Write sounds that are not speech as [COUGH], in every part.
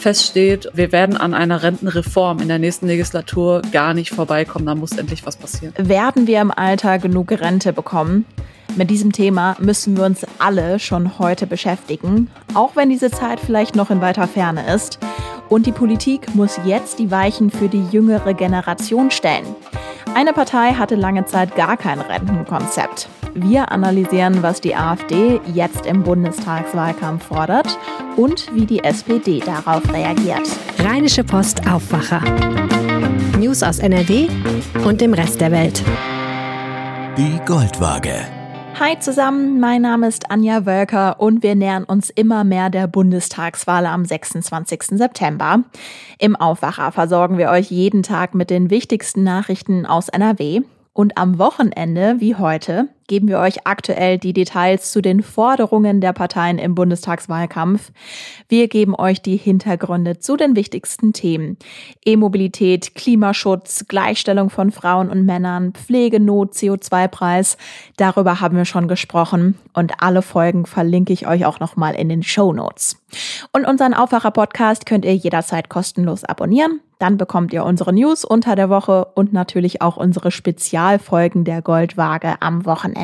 feststeht, wir werden an einer Rentenreform in der nächsten Legislatur gar nicht vorbeikommen. Da muss endlich was passieren. Werden wir im Alter genug Rente bekommen? Mit diesem Thema müssen wir uns alle schon heute beschäftigen, auch wenn diese Zeit vielleicht noch in weiter Ferne ist. Und die Politik muss jetzt die Weichen für die jüngere Generation stellen. Eine Partei hatte lange Zeit gar kein Rentenkonzept. Wir analysieren, was die AfD jetzt im Bundestagswahlkampf fordert und wie die SPD darauf reagiert. Rheinische Post Aufwacher. News aus NRW und dem Rest der Welt. Die Goldwaage. Hi zusammen, mein Name ist Anja Wölker und wir nähern uns immer mehr der Bundestagswahl am 26. September. Im Aufwacher versorgen wir euch jeden Tag mit den wichtigsten Nachrichten aus NRW. Und am Wochenende, wie heute, geben wir euch aktuell die Details zu den Forderungen der Parteien im Bundestagswahlkampf. Wir geben euch die Hintergründe zu den wichtigsten Themen. E-Mobilität, Klimaschutz, Gleichstellung von Frauen und Männern, Pflegenot, CO2-Preis. Darüber haben wir schon gesprochen und alle Folgen verlinke ich euch auch nochmal in den Show Notes. Und unseren Aufwacher-Podcast könnt ihr jederzeit kostenlos abonnieren. Dann bekommt ihr unsere News unter der Woche und natürlich auch unsere Spezialfolgen der Goldwaage am Wochenende.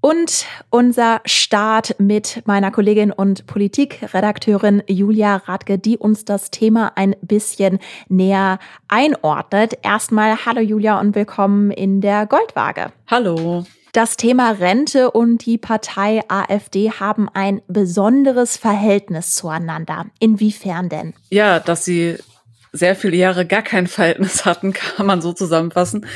Und unser Start mit meiner Kollegin und Politikredakteurin Julia Radke, die uns das Thema ein bisschen näher einordnet. Erstmal hallo Julia und willkommen in der Goldwaage. Hallo. Das Thema Rente und die Partei AfD haben ein besonderes Verhältnis zueinander. Inwiefern denn? Ja, dass sie sehr viele Jahre gar kein Verhältnis hatten, [LAUGHS] kann man so zusammenfassen.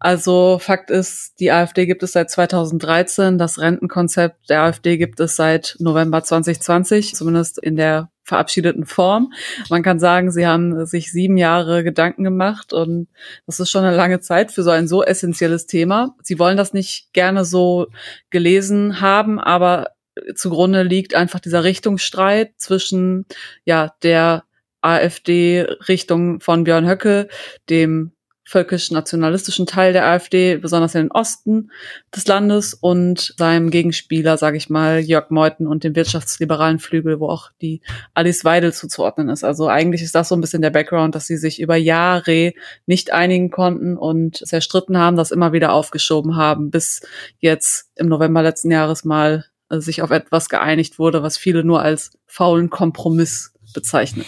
Also Fakt ist, die AfD gibt es seit 2013, das Rentenkonzept der AfD gibt es seit November 2020, zumindest in der verabschiedeten Form. Man kann sagen, sie haben sich sieben Jahre Gedanken gemacht und das ist schon eine lange Zeit für so ein so essentielles Thema. Sie wollen das nicht gerne so gelesen haben, aber zugrunde liegt einfach dieser Richtungsstreit zwischen ja der AfD-Richtung von Björn Höcke, dem völkisch-nationalistischen Teil der AfD, besonders in den Osten des Landes und seinem Gegenspieler, sage ich mal, Jörg Meuthen und dem wirtschaftsliberalen Flügel, wo auch die Alice Weidel zuzuordnen ist. Also eigentlich ist das so ein bisschen der Background, dass sie sich über Jahre nicht einigen konnten und zerstritten haben, das immer wieder aufgeschoben haben, bis jetzt im November letzten Jahres mal äh, sich auf etwas geeinigt wurde, was viele nur als faulen Kompromiss bezeichnen.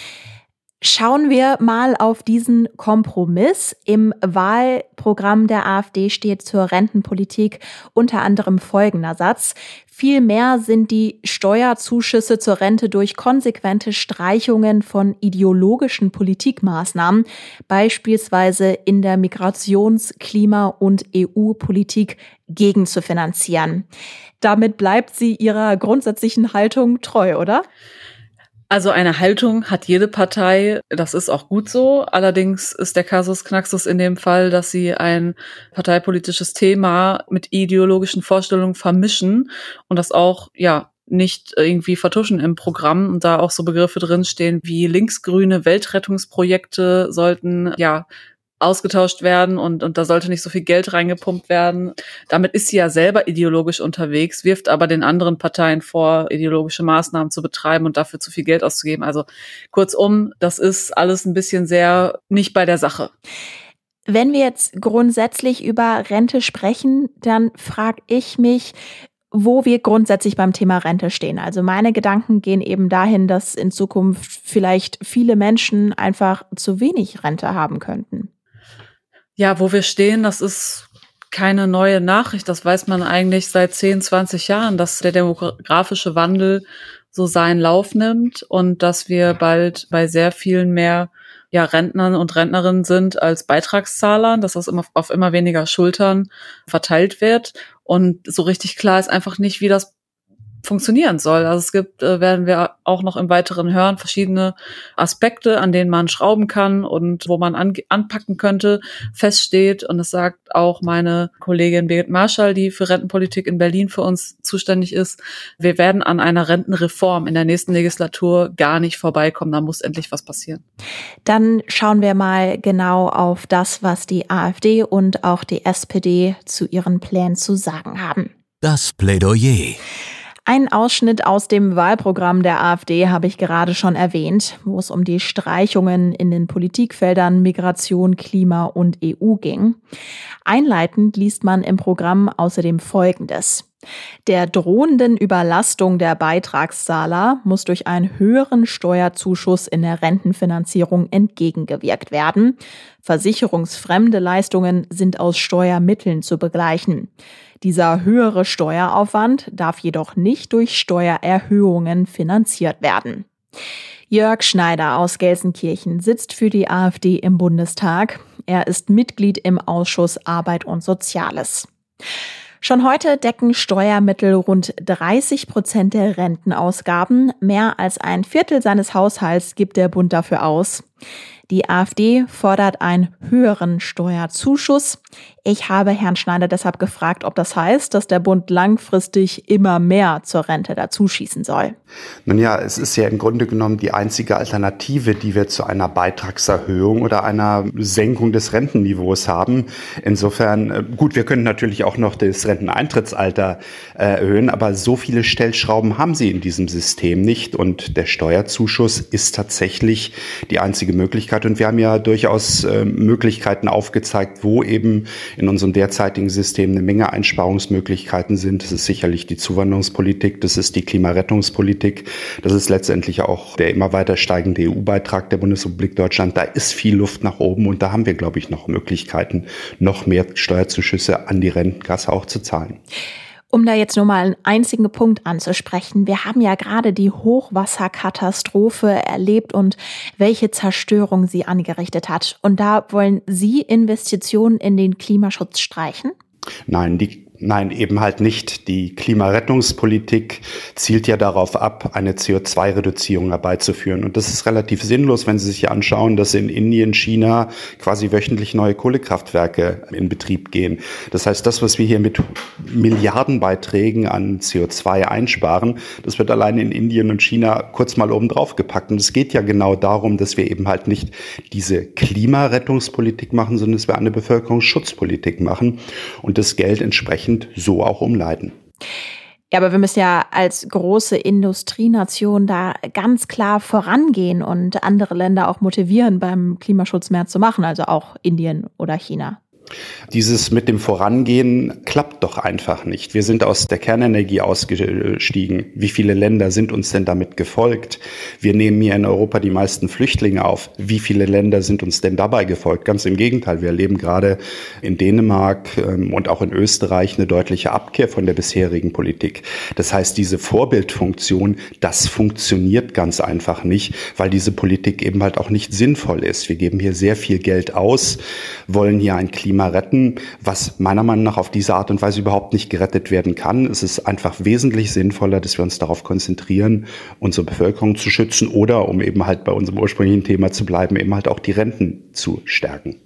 Schauen wir mal auf diesen Kompromiss. Im Wahlprogramm der AfD steht zur Rentenpolitik unter anderem folgender Satz. Vielmehr sind die Steuerzuschüsse zur Rente durch konsequente Streichungen von ideologischen Politikmaßnahmen, beispielsweise in der Migrations-, Klima- und EU-Politik, gegenzufinanzieren. Damit bleibt sie ihrer grundsätzlichen Haltung treu, oder? Also eine Haltung hat jede Partei, das ist auch gut so. Allerdings ist der Kasus Knaxus in dem Fall, dass sie ein parteipolitisches Thema mit ideologischen Vorstellungen vermischen und das auch, ja, nicht irgendwie vertuschen im Programm und da auch so Begriffe drinstehen wie linksgrüne Weltrettungsprojekte sollten ja ausgetauscht werden und, und da sollte nicht so viel Geld reingepumpt werden. Damit ist sie ja selber ideologisch unterwegs, wirft aber den anderen Parteien vor, ideologische Maßnahmen zu betreiben und dafür zu viel Geld auszugeben. Also kurzum, das ist alles ein bisschen sehr nicht bei der Sache. Wenn wir jetzt grundsätzlich über Rente sprechen, dann frage ich mich, wo wir grundsätzlich beim Thema Rente stehen. Also meine Gedanken gehen eben dahin, dass in Zukunft vielleicht viele Menschen einfach zu wenig Rente haben könnten. Ja, wo wir stehen, das ist keine neue Nachricht. Das weiß man eigentlich seit 10, 20 Jahren, dass der demografische Wandel so seinen Lauf nimmt und dass wir bald bei sehr vielen mehr ja, Rentnern und Rentnerinnen sind als Beitragszahlern, dass das immer auf immer weniger Schultern verteilt wird. Und so richtig klar ist einfach nicht, wie das funktionieren soll. Also es gibt, äh, werden wir auch noch im Weiteren hören, verschiedene Aspekte, an denen man schrauben kann und wo man an, anpacken könnte, feststeht. Und es sagt auch meine Kollegin Birgit Marschall, die für Rentenpolitik in Berlin für uns zuständig ist, wir werden an einer Rentenreform in der nächsten Legislatur gar nicht vorbeikommen. Da muss endlich was passieren. Dann schauen wir mal genau auf das, was die AfD und auch die SPD zu ihren Plänen zu sagen haben. Das Plädoyer. Ein Ausschnitt aus dem Wahlprogramm der AfD habe ich gerade schon erwähnt, wo es um die Streichungen in den Politikfeldern Migration, Klima und EU ging. Einleitend liest man im Programm außerdem Folgendes. Der drohenden Überlastung der Beitragszahler muss durch einen höheren Steuerzuschuss in der Rentenfinanzierung entgegengewirkt werden. Versicherungsfremde Leistungen sind aus Steuermitteln zu begleichen. Dieser höhere Steueraufwand darf jedoch nicht durch Steuererhöhungen finanziert werden. Jörg Schneider aus Gelsenkirchen sitzt für die AfD im Bundestag. Er ist Mitglied im Ausschuss Arbeit und Soziales. Schon heute decken Steuermittel rund 30 Prozent der Rentenausgaben. Mehr als ein Viertel seines Haushalts gibt der Bund dafür aus. Die AfD fordert einen höheren Steuerzuschuss. Ich habe Herrn Schneider deshalb gefragt, ob das heißt, dass der Bund langfristig immer mehr zur Rente dazuschießen soll. Nun ja, es ist ja im Grunde genommen die einzige Alternative, die wir zu einer Beitragserhöhung oder einer Senkung des Rentenniveaus haben. Insofern, äh, gut, wir können natürlich auch noch das Renteneintrittsalter äh, erhöhen, aber so viele Stellschrauben haben sie in diesem System nicht und der Steuerzuschuss ist tatsächlich die einzige Möglichkeit und wir haben ja durchaus äh, Möglichkeiten aufgezeigt, wo eben in unserem derzeitigen System eine Menge Einsparungsmöglichkeiten sind. Das ist sicherlich die Zuwanderungspolitik, das ist die Klimarettungspolitik, das ist letztendlich auch der immer weiter steigende EU-Beitrag der Bundesrepublik Deutschland. Da ist viel Luft nach oben und da haben wir, glaube ich, noch Möglichkeiten, noch mehr Steuerzuschüsse an die Rentenkasse auch zu zahlen. Um da jetzt nur mal einen einzigen Punkt anzusprechen. Wir haben ja gerade die Hochwasserkatastrophe erlebt und welche Zerstörung sie angerichtet hat. Und da wollen Sie Investitionen in den Klimaschutz streichen? Nein, die Nein, eben halt nicht. Die Klimarettungspolitik zielt ja darauf ab, eine CO2-Reduzierung herbeizuführen. Und das ist relativ sinnlos, wenn Sie sich anschauen, dass in Indien, China quasi wöchentlich neue Kohlekraftwerke in Betrieb gehen. Das heißt, das, was wir hier mit Milliardenbeiträgen an CO2 einsparen, das wird allein in Indien und China kurz mal oben drauf gepackt. Und es geht ja genau darum, dass wir eben halt nicht diese Klimarettungspolitik machen, sondern dass wir eine Bevölkerungsschutzpolitik machen und das Geld entsprechend entsprechend so auch umleiten. Ja, aber wir müssen ja als große Industrienation da ganz klar vorangehen und andere Länder auch motivieren, beim Klimaschutz mehr zu machen, also auch Indien oder China. Dieses mit dem Vorangehen klappt doch einfach nicht. Wir sind aus der Kernenergie ausgestiegen. Wie viele Länder sind uns denn damit gefolgt? Wir nehmen hier in Europa die meisten Flüchtlinge auf. Wie viele Länder sind uns denn dabei gefolgt? Ganz im Gegenteil. Wir erleben gerade in Dänemark ähm, und auch in Österreich eine deutliche Abkehr von der bisherigen Politik. Das heißt, diese Vorbildfunktion, das funktioniert ganz einfach nicht, weil diese Politik eben halt auch nicht sinnvoll ist. Wir geben hier sehr viel Geld aus, wollen hier ein Klima Klima retten, was meiner Meinung nach auf diese Art und Weise überhaupt nicht gerettet werden kann. Es ist einfach wesentlich sinnvoller, dass wir uns darauf konzentrieren, unsere Bevölkerung zu schützen oder, um eben halt bei unserem ursprünglichen Thema zu bleiben, eben halt auch die Renten zu stärken.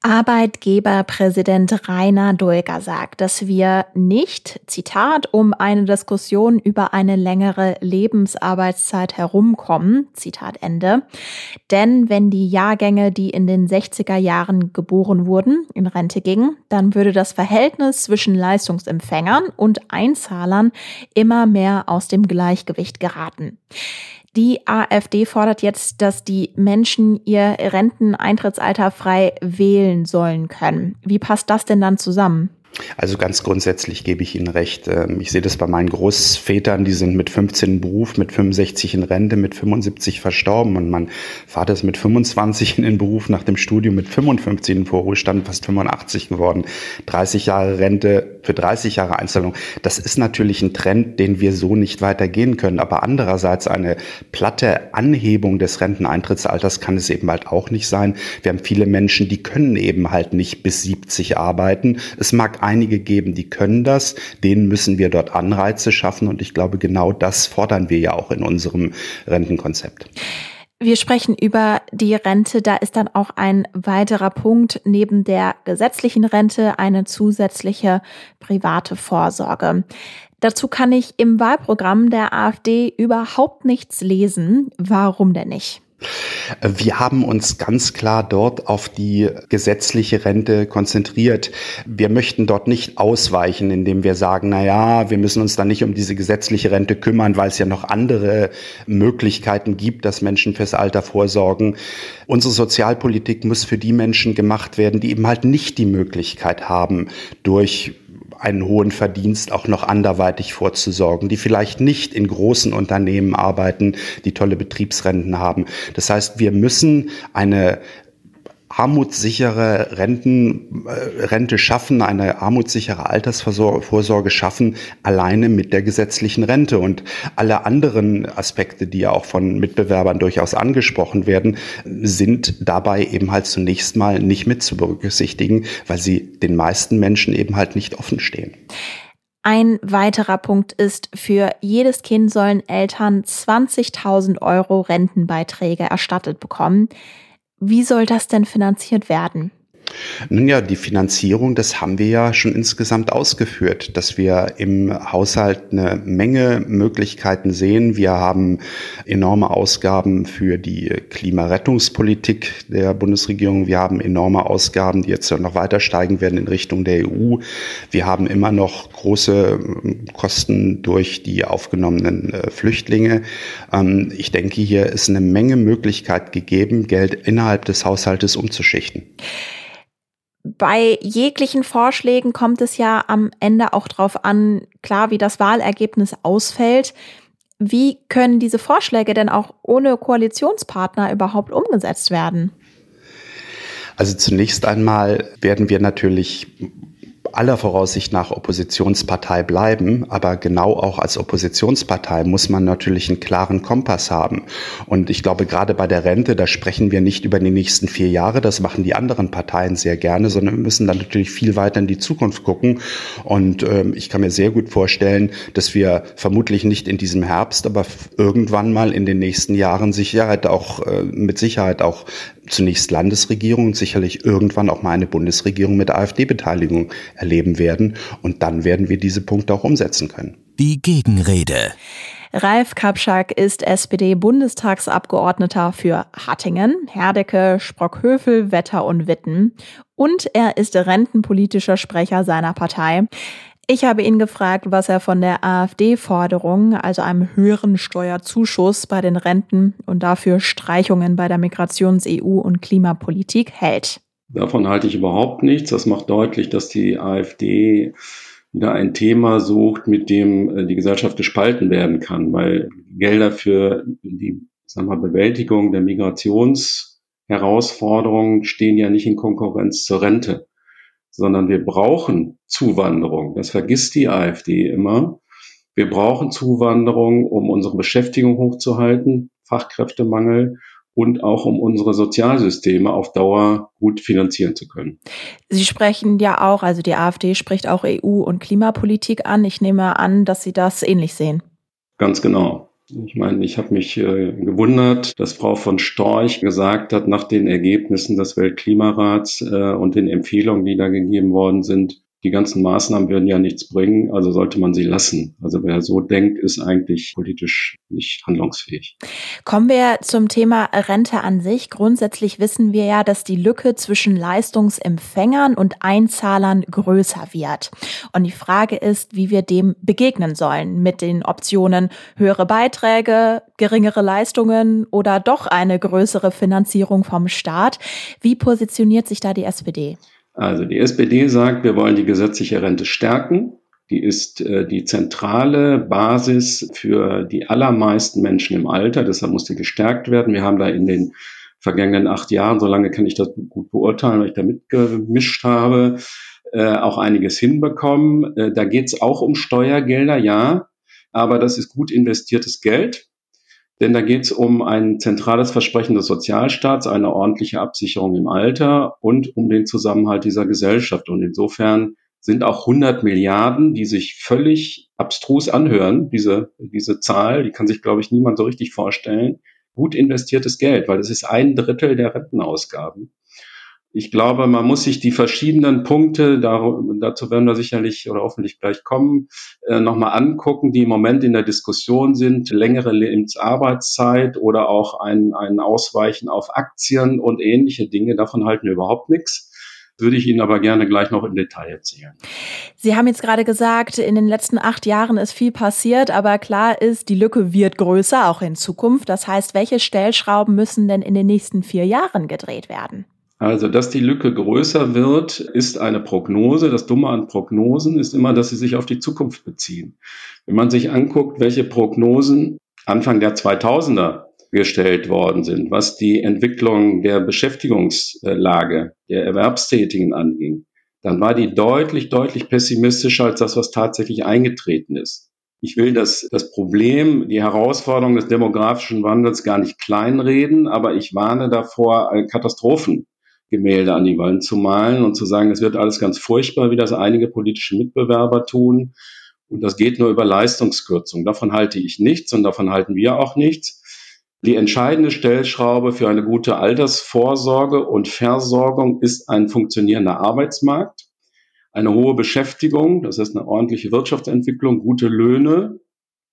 Arbeitgeberpräsident Rainer Dulger sagt, dass wir nicht, Zitat, um eine Diskussion über eine längere Lebensarbeitszeit herumkommen, Zitat Ende. Denn wenn die Jahrgänge, die in den 60er Jahren geboren wurden, in Rente gingen, dann würde das Verhältnis zwischen Leistungsempfängern und Einzahlern immer mehr aus dem Gleichgewicht geraten. Die AfD fordert jetzt, dass die Menschen ihr Renteneintrittsalter frei wählen sollen können. Wie passt das denn dann zusammen? Also ganz grundsätzlich gebe ich Ihnen recht. Ähm, ich sehe das bei meinen Großvätern, die sind mit 15 in Beruf, mit 65 in Rente, mit 75 verstorben und mein Vater ist mit 25 in den Beruf, nach dem Studium mit 55 in Vorruhestand, fast 85 geworden. 30 Jahre Rente für 30 Jahre Einstellung. Das ist natürlich ein Trend, den wir so nicht weitergehen können. Aber andererseits eine platte Anhebung des Renteneintrittsalters kann es eben halt auch nicht sein. Wir haben viele Menschen, die können eben halt nicht bis 70 arbeiten. Es mag einige geben, die können das. Denen müssen wir dort Anreize schaffen. Und ich glaube, genau das fordern wir ja auch in unserem Rentenkonzept. Wir sprechen über die Rente. Da ist dann auch ein weiterer Punkt neben der gesetzlichen Rente eine zusätzliche private Vorsorge. Dazu kann ich im Wahlprogramm der AfD überhaupt nichts lesen. Warum denn nicht? Wir haben uns ganz klar dort auf die gesetzliche Rente konzentriert. Wir möchten dort nicht ausweichen, indem wir sagen, na ja, wir müssen uns dann nicht um diese gesetzliche Rente kümmern, weil es ja noch andere Möglichkeiten gibt, dass Menschen fürs Alter vorsorgen. Unsere Sozialpolitik muss für die Menschen gemacht werden, die eben halt nicht die Möglichkeit haben, durch einen hohen Verdienst auch noch anderweitig vorzusorgen, die vielleicht nicht in großen Unternehmen arbeiten, die tolle Betriebsrenten haben. Das heißt, wir müssen eine armutssichere Renten, äh, Rente schaffen, eine armutssichere Altersvorsorge schaffen, alleine mit der gesetzlichen Rente. Und alle anderen Aspekte, die ja auch von Mitbewerbern durchaus angesprochen werden, sind dabei eben halt zunächst mal nicht mit zu berücksichtigen, weil sie den meisten Menschen eben halt nicht offen stehen. Ein weiterer Punkt ist, für jedes Kind sollen Eltern 20.000 Euro Rentenbeiträge erstattet bekommen. Wie soll das denn finanziert werden? Nun ja, die Finanzierung, das haben wir ja schon insgesamt ausgeführt, dass wir im Haushalt eine Menge Möglichkeiten sehen. Wir haben enorme Ausgaben für die Klimarettungspolitik der Bundesregierung. Wir haben enorme Ausgaben, die jetzt noch weiter steigen werden in Richtung der EU. Wir haben immer noch große ähm, Kosten durch die aufgenommenen äh, Flüchtlinge. Ähm, ich denke, hier ist eine Menge Möglichkeit gegeben, Geld innerhalb des Haushaltes umzuschichten bei jeglichen Vorschlägen kommt es ja am Ende auch darauf an, klar, wie das Wahlergebnis ausfällt. Wie können diese Vorschläge denn auch ohne Koalitionspartner überhaupt umgesetzt werden? Also zunächst einmal werden wir natürlich aller Voraussicht nach Oppositionspartei bleiben, aber genau auch als Oppositionspartei muss man natürlich einen klaren Kompass haben. Und ich glaube, gerade bei der Rente, da sprechen wir nicht über die nächsten vier Jahre, das machen die anderen Parteien sehr gerne, sondern wir müssen dann natürlich viel weiter in die Zukunft gucken. Und ähm, ich kann mir sehr gut vorstellen, dass wir vermutlich nicht in diesem Herbst, aber irgendwann mal in den nächsten Jahren Sicherheit auch, äh, mit Sicherheit auch zunächst Landesregierung und sicherlich irgendwann auch mal eine Bundesregierung mit AfD-Beteiligung erleben werden. Und dann werden wir diese Punkte auch umsetzen können. Die Gegenrede. Ralf Kapschak ist SPD-Bundestagsabgeordneter für Hattingen, Herdecke, Sprockhövel, Wetter und Witten. Und er ist rentenpolitischer Sprecher seiner Partei. Ich habe ihn gefragt, was er von der AfD-Forderung, also einem höheren Steuerzuschuss bei den Renten und dafür Streichungen bei der Migrations-, EU- und Klimapolitik hält. Davon halte ich überhaupt nichts. Das macht deutlich, dass die AfD wieder ein Thema sucht, mit dem äh, die Gesellschaft gespalten werden kann, weil Gelder für die sagen wir, Bewältigung der Migrationsherausforderungen stehen ja nicht in Konkurrenz zur Rente sondern wir brauchen Zuwanderung. Das vergisst die AfD immer. Wir brauchen Zuwanderung, um unsere Beschäftigung hochzuhalten, Fachkräftemangel und auch um unsere Sozialsysteme auf Dauer gut finanzieren zu können. Sie sprechen ja auch, also die AfD spricht auch EU- und Klimapolitik an. Ich nehme an, dass Sie das ähnlich sehen. Ganz genau. Ich meine, ich habe mich äh, gewundert, dass Frau von Storch gesagt hat, nach den Ergebnissen des Weltklimarats äh, und den Empfehlungen, die da gegeben worden sind, die ganzen Maßnahmen würden ja nichts bringen, also sollte man sie lassen. Also wer so denkt, ist eigentlich politisch nicht handlungsfähig. Kommen wir zum Thema Rente an sich. Grundsätzlich wissen wir ja, dass die Lücke zwischen Leistungsempfängern und Einzahlern größer wird. Und die Frage ist, wie wir dem begegnen sollen mit den Optionen höhere Beiträge, geringere Leistungen oder doch eine größere Finanzierung vom Staat. Wie positioniert sich da die SPD? Also die SPD sagt, wir wollen die gesetzliche Rente stärken. Die ist äh, die zentrale Basis für die allermeisten Menschen im Alter. Deshalb muss die gestärkt werden. Wir haben da in den vergangenen acht Jahren, so lange kann ich das gut beurteilen, weil ich da mitgemischt habe, äh, auch einiges hinbekommen. Äh, da geht es auch um Steuergelder, ja, aber das ist gut investiertes Geld. Denn da geht es um ein zentrales Versprechen des Sozialstaats, eine ordentliche Absicherung im Alter und um den Zusammenhalt dieser Gesellschaft. Und insofern sind auch 100 Milliarden, die sich völlig abstrus anhören, diese, diese Zahl, die kann sich, glaube ich, niemand so richtig vorstellen, gut investiertes Geld, weil es ist ein Drittel der Rentenausgaben. Ich glaube, man muss sich die verschiedenen Punkte, dazu werden wir sicherlich oder hoffentlich gleich kommen, äh, nochmal angucken, die im Moment in der Diskussion sind. Längere Lebensarbeitszeit oder auch ein, ein Ausweichen auf Aktien und ähnliche Dinge. Davon halten wir überhaupt nichts würde ich Ihnen aber gerne gleich noch im Detail erzählen. Sie haben jetzt gerade gesagt, in den letzten acht Jahren ist viel passiert, aber klar ist, die Lücke wird größer, auch in Zukunft. Das heißt, welche Stellschrauben müssen denn in den nächsten vier Jahren gedreht werden? Also, dass die Lücke größer wird, ist eine Prognose. Das Dumme an Prognosen ist immer, dass sie sich auf die Zukunft beziehen. Wenn man sich anguckt, welche Prognosen Anfang der 2000er gestellt worden sind, was die Entwicklung der Beschäftigungslage der Erwerbstätigen anging, dann war die deutlich, deutlich pessimistischer als das, was tatsächlich eingetreten ist. Ich will das, das Problem, die Herausforderung des demografischen Wandels gar nicht kleinreden, aber ich warne davor, Katastrophengemälde an die Wand zu malen und zu sagen, es wird alles ganz furchtbar, wie das einige politische Mitbewerber tun. Und das geht nur über Leistungskürzung. Davon halte ich nichts und davon halten wir auch nichts. Die entscheidende Stellschraube für eine gute Altersvorsorge und Versorgung ist ein funktionierender Arbeitsmarkt, eine hohe Beschäftigung, das heißt eine ordentliche Wirtschaftsentwicklung, gute Löhne,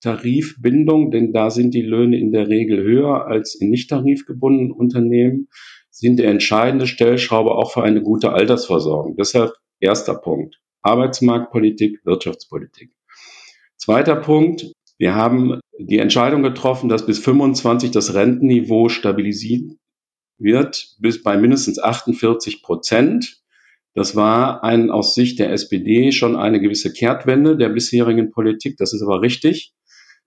Tarifbindung, denn da sind die Löhne in der Regel höher als in nicht tarifgebundenen Unternehmen, sind die entscheidende Stellschraube auch für eine gute Altersversorgung. Deshalb erster Punkt. Arbeitsmarktpolitik, Wirtschaftspolitik. Zweiter Punkt, wir haben die Entscheidung getroffen, dass bis 25 das Rentenniveau stabilisiert wird, bis bei mindestens 48 Prozent. Das war ein, aus Sicht der SPD schon eine gewisse Kehrtwende der bisherigen Politik. Das ist aber richtig,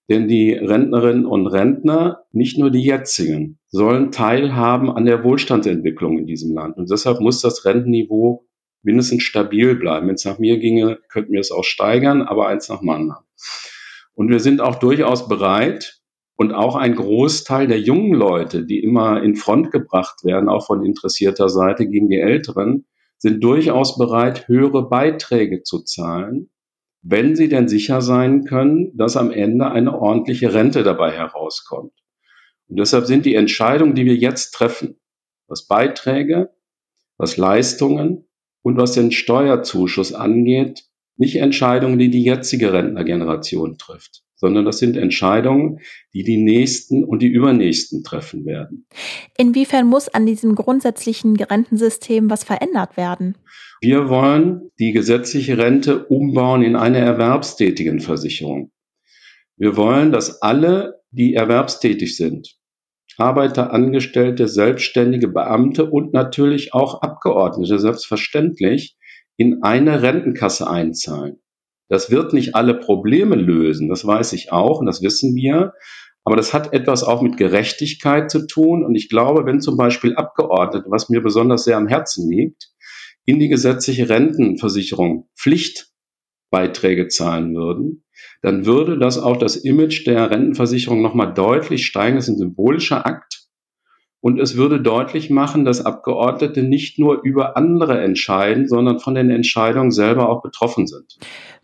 denn die Rentnerinnen und Rentner, nicht nur die jetzigen, sollen teilhaben an der Wohlstandsentwicklung in diesem Land. Und deshalb muss das Rentenniveau mindestens stabil bleiben. Wenn es nach mir ginge, könnten wir es auch steigern, aber eins nach dem. Und wir sind auch durchaus bereit und auch ein Großteil der jungen Leute, die immer in Front gebracht werden, auch von interessierter Seite gegen die Älteren, sind durchaus bereit, höhere Beiträge zu zahlen, wenn sie denn sicher sein können, dass am Ende eine ordentliche Rente dabei herauskommt. Und deshalb sind die Entscheidungen, die wir jetzt treffen, was Beiträge, was Leistungen und was den Steuerzuschuss angeht, nicht Entscheidungen, die die jetzige Rentnergeneration trifft, sondern das sind Entscheidungen, die die nächsten und die übernächsten treffen werden. Inwiefern muss an diesem grundsätzlichen Rentensystem was verändert werden? Wir wollen die gesetzliche Rente umbauen in eine erwerbstätigen Versicherung. Wir wollen, dass alle, die erwerbstätig sind, Arbeiter, Angestellte, Selbstständige, Beamte und natürlich auch Abgeordnete, selbstverständlich, in eine Rentenkasse einzahlen. Das wird nicht alle Probleme lösen, das weiß ich auch und das wissen wir. Aber das hat etwas auch mit Gerechtigkeit zu tun. Und ich glaube, wenn zum Beispiel Abgeordnete, was mir besonders sehr am Herzen liegt, in die gesetzliche Rentenversicherung Pflichtbeiträge zahlen würden, dann würde das auch das Image der Rentenversicherung nochmal deutlich steigen. Das ist ein symbolischer Akt. Und es würde deutlich machen, dass Abgeordnete nicht nur über andere entscheiden, sondern von den Entscheidungen selber auch betroffen sind.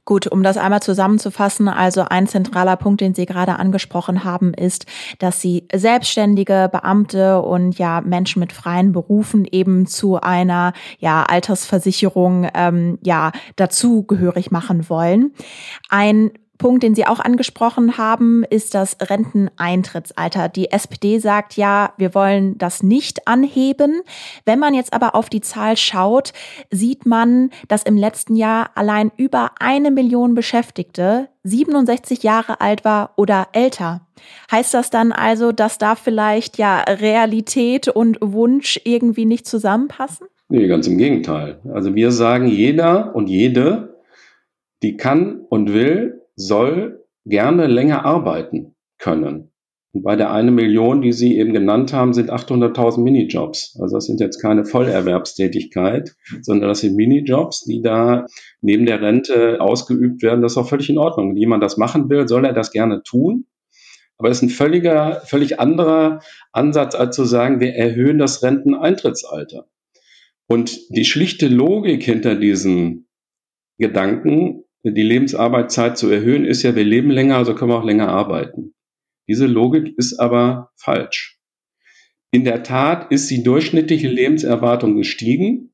Gut, um das einmal zusammenzufassen, also ein zentraler Punkt, den Sie gerade angesprochen haben, ist, dass Sie Selbstständige, Beamte und ja Menschen mit freien Berufen eben zu einer ja Altersversicherung ähm, ja dazugehörig machen wollen. Ein Punkt, den Sie auch angesprochen haben, ist das Renteneintrittsalter. Die SPD sagt ja, wir wollen das nicht anheben. Wenn man jetzt aber auf die Zahl schaut, sieht man, dass im letzten Jahr allein über eine Million Beschäftigte 67 Jahre alt war oder älter. Heißt das dann also, dass da vielleicht ja Realität und Wunsch irgendwie nicht zusammenpassen? Nee, ganz im Gegenteil. Also wir sagen, jeder und jede, die kann und will, soll gerne länger arbeiten können. Und bei der eine Million, die Sie eben genannt haben, sind 800.000 Minijobs. Also das sind jetzt keine Vollerwerbstätigkeit, sondern das sind Minijobs, die da neben der Rente ausgeübt werden. Das ist auch völlig in Ordnung. Wenn jemand das machen will, soll er das gerne tun. Aber es ist ein völliger, völlig anderer Ansatz, als zu sagen, wir erhöhen das Renteneintrittsalter. Und die schlichte Logik hinter diesem Gedanken die Lebensarbeitszeit zu erhöhen, ist ja, wir leben länger, also können wir auch länger arbeiten. Diese Logik ist aber falsch. In der Tat ist die durchschnittliche Lebenserwartung gestiegen,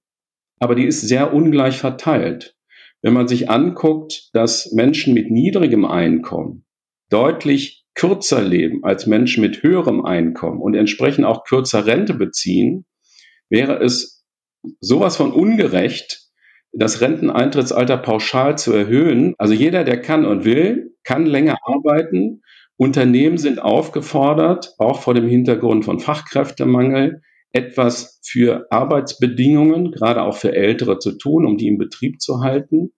aber die ist sehr ungleich verteilt. Wenn man sich anguckt, dass Menschen mit niedrigem Einkommen deutlich kürzer leben als Menschen mit höherem Einkommen und entsprechend auch kürzer Rente beziehen, wäre es sowas von ungerecht, das Renteneintrittsalter pauschal zu erhöhen. Also jeder, der kann und will, kann länger arbeiten. Unternehmen sind aufgefordert, auch vor dem Hintergrund von Fachkräftemangel, etwas für Arbeitsbedingungen, gerade auch für Ältere zu tun, um die im Betrieb zu halten.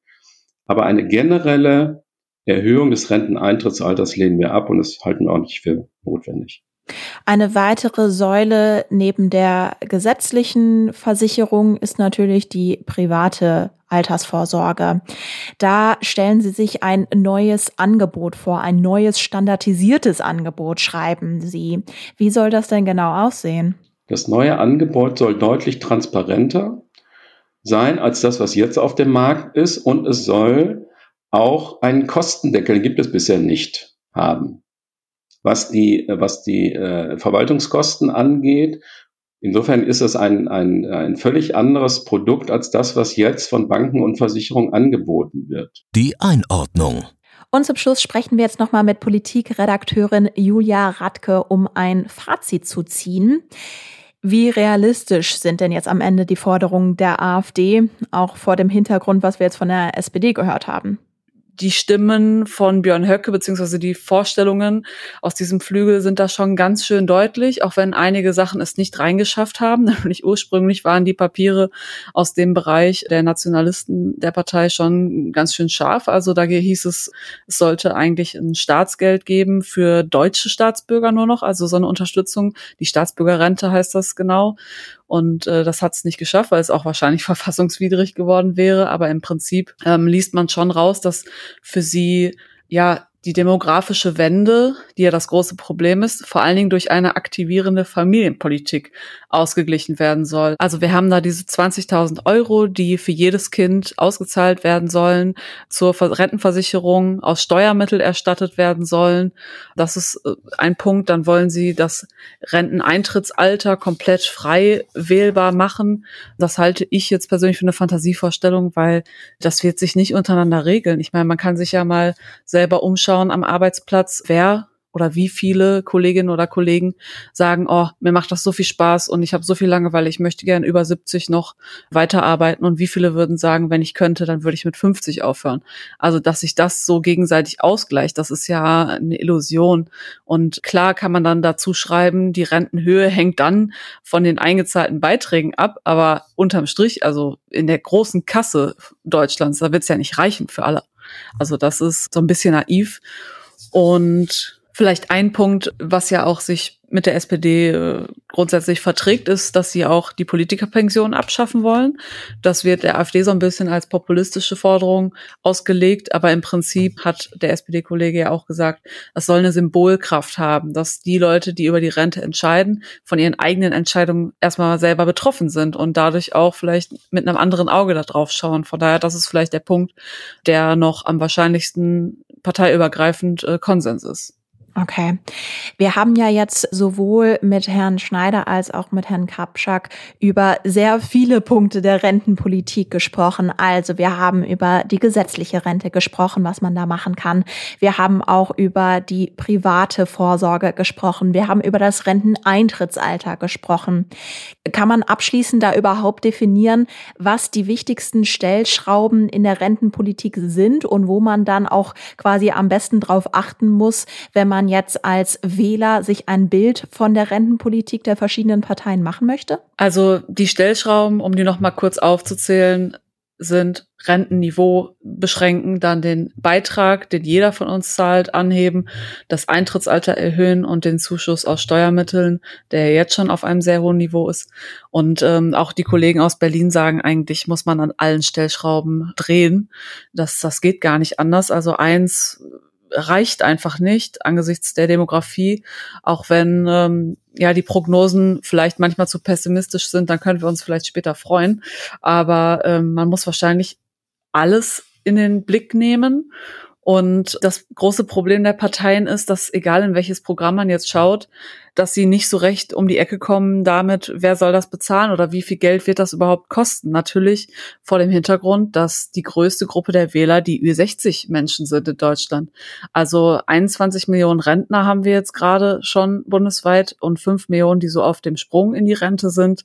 Aber eine generelle Erhöhung des Renteneintrittsalters lehnen wir ab und das halten wir auch nicht für notwendig. Eine weitere Säule neben der gesetzlichen Versicherung ist natürlich die private Altersvorsorge. Da stellen Sie sich ein neues Angebot vor, ein neues standardisiertes Angebot, schreiben Sie. Wie soll das denn genau aussehen? Das neue Angebot soll deutlich transparenter sein als das, was jetzt auf dem Markt ist und es soll auch einen Kostendeckel, gibt es bisher nicht, haben was die, was die äh, Verwaltungskosten angeht. Insofern ist es ein, ein, ein völlig anderes Produkt als das, was jetzt von Banken und Versicherungen angeboten wird. Die Einordnung. Und zum Schluss sprechen wir jetzt nochmal mit Politikredakteurin Julia Radke, um ein Fazit zu ziehen. Wie realistisch sind denn jetzt am Ende die Forderungen der AfD, auch vor dem Hintergrund, was wir jetzt von der SPD gehört haben? Die Stimmen von Björn Höcke beziehungsweise die Vorstellungen aus diesem Flügel sind da schon ganz schön deutlich, auch wenn einige Sachen es nicht reingeschafft haben. [LAUGHS] Nämlich ursprünglich waren die Papiere aus dem Bereich der Nationalisten der Partei schon ganz schön scharf. Also da hieß es, es sollte eigentlich ein Staatsgeld geben für deutsche Staatsbürger nur noch, also so eine Unterstützung. Die Staatsbürgerrente heißt das genau. Und äh, das hat es nicht geschafft, weil es auch wahrscheinlich [LAUGHS] verfassungswidrig geworden wäre. Aber im Prinzip ähm, liest man schon raus, dass für sie ja die demografische Wende, die ja das große Problem ist, vor allen Dingen durch eine aktivierende Familienpolitik ausgeglichen werden soll. Also wir haben da diese 20.000 Euro, die für jedes Kind ausgezahlt werden sollen, zur Rentenversicherung aus Steuermittel erstattet werden sollen. Das ist äh, ein Punkt. Dann wollen sie das Renteneintrittsalter komplett frei wählbar machen. Das halte ich jetzt persönlich für eine Fantasievorstellung, weil das wird sich nicht untereinander regeln. Ich meine, man kann sich ja mal selber umschauen, anschauen am Arbeitsplatz, wer oder wie viele Kolleginnen oder Kollegen sagen, oh, mir macht das so viel Spaß und ich habe so viel Langeweile, ich möchte gern über 70 noch weiterarbeiten und wie viele würden sagen, wenn ich könnte, dann würde ich mit 50 aufhören. Also, dass sich das so gegenseitig ausgleicht, das ist ja eine Illusion und klar kann man dann dazu schreiben, die Rentenhöhe hängt dann von den eingezahlten Beiträgen ab, aber unterm Strich, also in der großen Kasse Deutschlands, da wird es ja nicht reichen für alle. Also das ist so ein bisschen naiv. Und vielleicht ein Punkt, was ja auch sich mit der SPD äh, grundsätzlich verträgt, ist, dass sie auch die Politikerpension abschaffen wollen. Das wird der AfD so ein bisschen als populistische Forderung ausgelegt, aber im Prinzip hat der SPD-Kollege ja auch gesagt, es soll eine Symbolkraft haben, dass die Leute, die über die Rente entscheiden, von ihren eigenen Entscheidungen erstmal selber betroffen sind und dadurch auch vielleicht mit einem anderen Auge da drauf schauen. Von daher, das ist vielleicht der Punkt, der noch am wahrscheinlichsten parteiübergreifend äh, Konsens ist. Okay. Wir haben ja jetzt sowohl mit Herrn Schneider als auch mit Herrn Kapschak über sehr viele Punkte der Rentenpolitik gesprochen. Also wir haben über die gesetzliche Rente gesprochen, was man da machen kann. Wir haben auch über die private Vorsorge gesprochen. Wir haben über das Renteneintrittsalter gesprochen. Kann man abschließend da überhaupt definieren, was die wichtigsten Stellschrauben in der Rentenpolitik sind und wo man dann auch quasi am besten drauf achten muss, wenn man man jetzt als Wähler sich ein Bild von der Rentenpolitik der verschiedenen Parteien machen möchte? Also die Stellschrauben, um die noch mal kurz aufzuzählen, sind Rentenniveau beschränken, dann den Beitrag, den jeder von uns zahlt, anheben, das Eintrittsalter erhöhen und den Zuschuss aus Steuermitteln, der jetzt schon auf einem sehr hohen Niveau ist. Und ähm, auch die Kollegen aus Berlin sagen, eigentlich muss man an allen Stellschrauben drehen. Das, das geht gar nicht anders. Also eins reicht einfach nicht angesichts der Demografie, auch wenn ähm, ja die Prognosen vielleicht manchmal zu pessimistisch sind, dann können wir uns vielleicht später freuen. Aber ähm, man muss wahrscheinlich alles in den Blick nehmen. Und das große Problem der Parteien ist, dass egal in welches Programm man jetzt schaut, dass sie nicht so recht um die Ecke kommen damit, wer soll das bezahlen oder wie viel Geld wird das überhaupt kosten. Natürlich vor dem Hintergrund, dass die größte Gruppe der Wähler die Ü60 Menschen sind in Deutschland. Also 21 Millionen Rentner haben wir jetzt gerade schon bundesweit und 5 Millionen, die so auf dem Sprung in die Rente sind.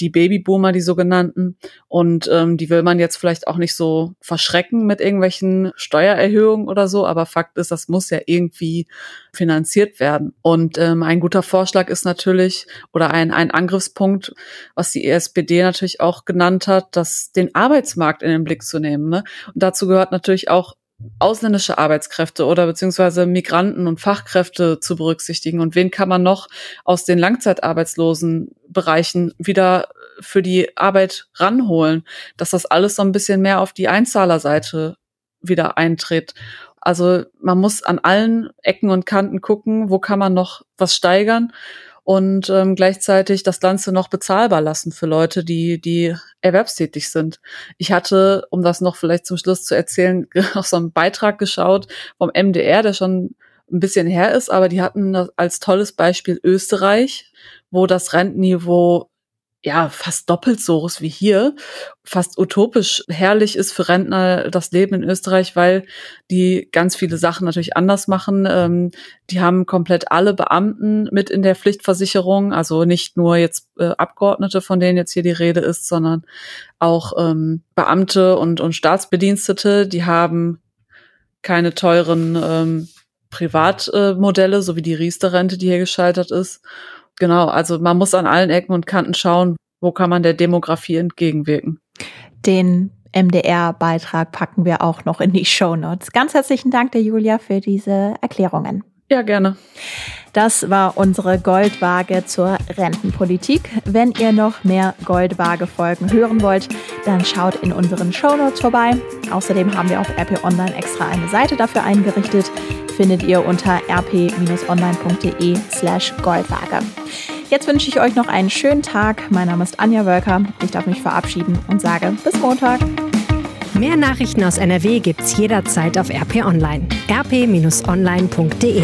Die Babyboomer, die sogenannten. Und ähm, die will man jetzt vielleicht auch nicht so verschrecken mit irgendwelchen Steuererhöhungen oder so. Aber Fakt ist, das muss ja irgendwie finanziert werden. Und ähm, ein guter Vorschlag ist natürlich oder ein, ein Angriffspunkt, was die SPD natürlich auch genannt hat, dass den Arbeitsmarkt in den Blick zu nehmen. Ne? Und dazu gehört natürlich auch ausländische Arbeitskräfte oder beziehungsweise Migranten und Fachkräfte zu berücksichtigen und wen kann man noch aus den langzeitarbeitslosen Bereichen wieder für die Arbeit ranholen, dass das alles so ein bisschen mehr auf die Einzahlerseite wieder eintritt. Also man muss an allen Ecken und Kanten gucken, wo kann man noch was steigern und ähm, gleichzeitig das Ganze noch bezahlbar lassen für Leute, die, die erwerbstätig sind. Ich hatte, um das noch vielleicht zum Schluss zu erzählen, [LAUGHS] noch so einen Beitrag geschaut vom MDR, der schon ein bisschen her ist, aber die hatten als tolles Beispiel Österreich, wo das Rentenniveau ja, fast doppelt so ist wie hier, fast utopisch herrlich ist für Rentner das Leben in Österreich, weil die ganz viele Sachen natürlich anders machen. Ähm, die haben komplett alle Beamten mit in der Pflichtversicherung, also nicht nur jetzt äh, Abgeordnete, von denen jetzt hier die Rede ist, sondern auch ähm, Beamte und, und Staatsbedienstete, die haben keine teuren ähm, Privatmodelle, so wie die Riester-Rente, die hier gescheitert ist. Genau, also man muss an allen Ecken und Kanten schauen, wo kann man der Demografie entgegenwirken. Den MDR-Beitrag packen wir auch noch in die Show Notes. Ganz herzlichen Dank der Julia für diese Erklärungen. Ja, gerne. Das war unsere Goldwaage zur Rentenpolitik. Wenn ihr noch mehr Goldwaage-Folgen hören wollt, dann schaut in unseren Shownotes vorbei. Außerdem haben wir auf RP Online extra eine Seite dafür eingerichtet. Findet ihr unter rp-online.de slash Goldwaage. Jetzt wünsche ich euch noch einen schönen Tag. Mein Name ist Anja Wölker. Ich darf mich verabschieden und sage bis Montag. Mehr Nachrichten aus NRW gibt's jederzeit auf RP Online. rp-online.de